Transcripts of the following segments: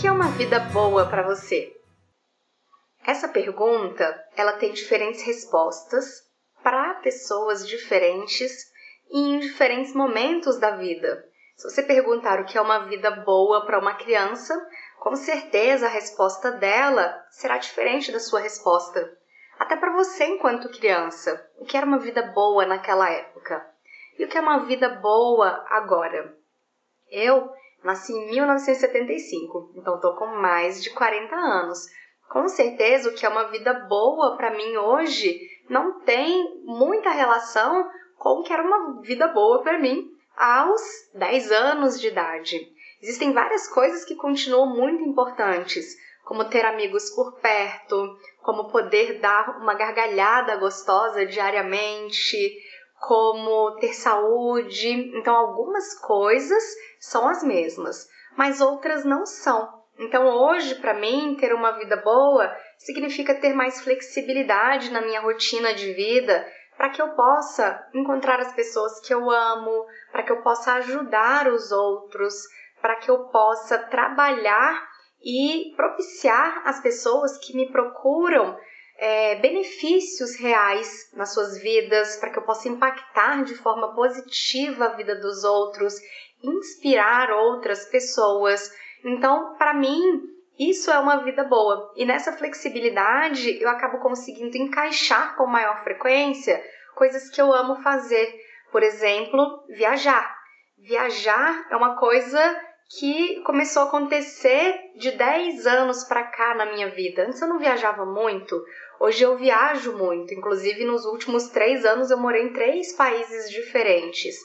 que é uma vida boa para você? Essa pergunta, ela tem diferentes respostas para pessoas diferentes e em diferentes momentos da vida. Se você perguntar o que é uma vida boa para uma criança, com certeza a resposta dela será diferente da sua resposta. Até para você enquanto criança, o que era uma vida boa naquela época e o que é uma vida boa agora. Eu nasci em 1975, então estou com mais de 40 anos. Com certeza o que é uma vida boa para mim hoje não tem muita relação com o que era uma vida boa para mim aos 10 anos de idade. Existem várias coisas que continuam muito importantes, como ter amigos por perto, como poder dar uma gargalhada gostosa diariamente, como ter saúde. Então, algumas coisas são as mesmas, mas outras não são. Então, hoje, para mim, ter uma vida boa significa ter mais flexibilidade na minha rotina de vida, para que eu possa encontrar as pessoas que eu amo, para que eu possa ajudar os outros, para que eu possa trabalhar e propiciar às pessoas que me procuram é, benefícios reais nas suas vidas, para que eu possa impactar de forma positiva a vida dos outros, inspirar outras pessoas. Então, para mim, isso é uma vida boa. E nessa flexibilidade, eu acabo conseguindo encaixar com maior frequência coisas que eu amo fazer. Por exemplo, viajar. Viajar é uma coisa que começou a acontecer de 10 anos para cá na minha vida. Antes eu não viajava muito, hoje eu viajo muito. Inclusive, nos últimos três anos eu morei em três países diferentes.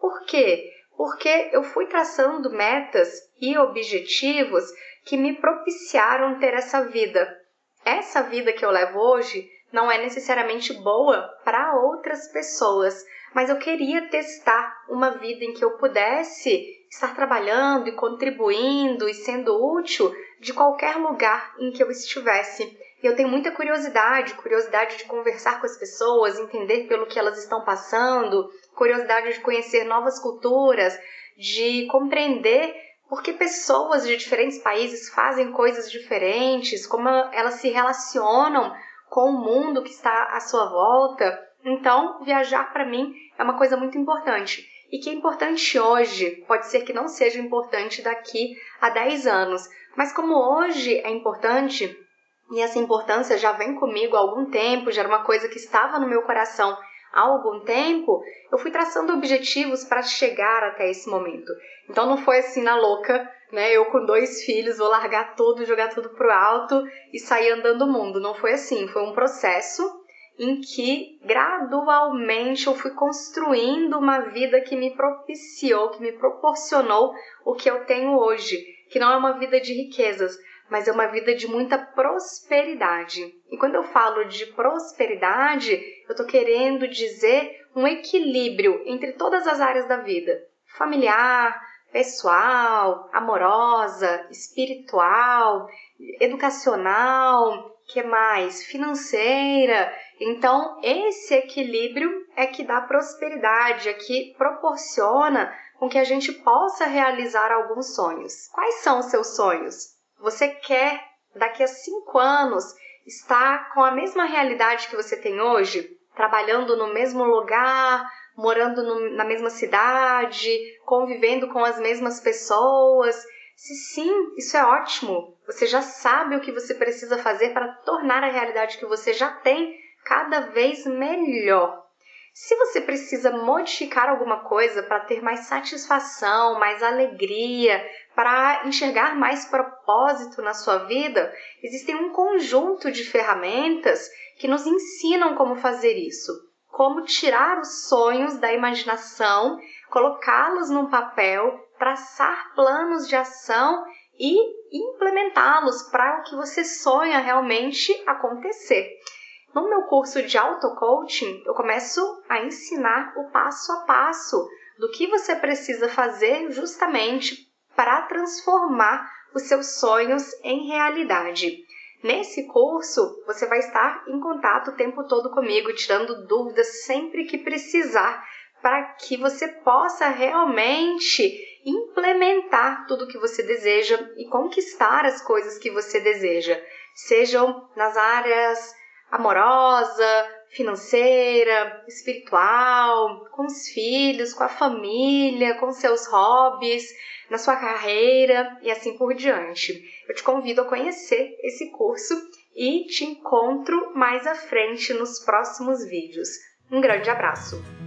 Por quê? Porque eu fui traçando metas e objetivos que me propiciaram ter essa vida. Essa vida que eu levo hoje não é necessariamente boa para outras pessoas, mas eu queria testar uma vida em que eu pudesse estar trabalhando e contribuindo e sendo útil de qualquer lugar em que eu estivesse. E eu tenho muita curiosidade, curiosidade de conversar com as pessoas, entender pelo que elas estão passando, curiosidade de conhecer novas culturas, de compreender por que pessoas de diferentes países fazem coisas diferentes, como elas se relacionam com o mundo que está à sua volta. Então, viajar para mim é uma coisa muito importante. E que é importante hoje, pode ser que não seja importante daqui a 10 anos, mas como hoje é importante, e essa importância já vem comigo há algum tempo, já era uma coisa que estava no meu coração há algum tempo, eu fui traçando objetivos para chegar até esse momento. Então não foi assim na louca, né? Eu com dois filhos vou largar tudo, jogar tudo pro alto e sair andando o mundo. Não foi assim, foi um processo em que gradualmente eu fui construindo uma vida que me propiciou, que me proporcionou o que eu tenho hoje, que não é uma vida de riquezas, mas é uma vida de muita prosperidade. E quando eu falo de prosperidade, eu estou querendo dizer um equilíbrio entre todas as áreas da vida: familiar, pessoal, amorosa, espiritual, educacional, que mais? Financeira. Então, esse equilíbrio é que dá prosperidade, é que proporciona com que a gente possa realizar alguns sonhos. Quais são os seus sonhos? Você quer, daqui a cinco anos, estar com a mesma realidade que você tem hoje? Trabalhando no mesmo lugar, morando no, na mesma cidade, convivendo com as mesmas pessoas? Se sim, isso é ótimo. Você já sabe o que você precisa fazer para tornar a realidade que você já tem cada vez melhor. Se você precisa modificar alguma coisa para ter mais satisfação, mais alegria, para enxergar mais propósito na sua vida, existem um conjunto de ferramentas que nos ensinam como fazer isso. Como tirar os sonhos da imaginação, colocá-los num papel, traçar planos de ação e implementá-los para o que você sonha realmente acontecer. No meu curso de auto-coaching, eu começo a ensinar o passo a passo do que você precisa fazer justamente para transformar os seus sonhos em realidade. Nesse curso, você vai estar em contato o tempo todo comigo, tirando dúvidas sempre que precisar, para que você possa realmente implementar tudo que você deseja e conquistar as coisas que você deseja, sejam nas áreas amorosa, financeira, espiritual, com os filhos, com a família, com seus hobbies, na sua carreira e assim por diante. Eu te convido a conhecer esse curso e te encontro mais à frente nos próximos vídeos. Um grande abraço!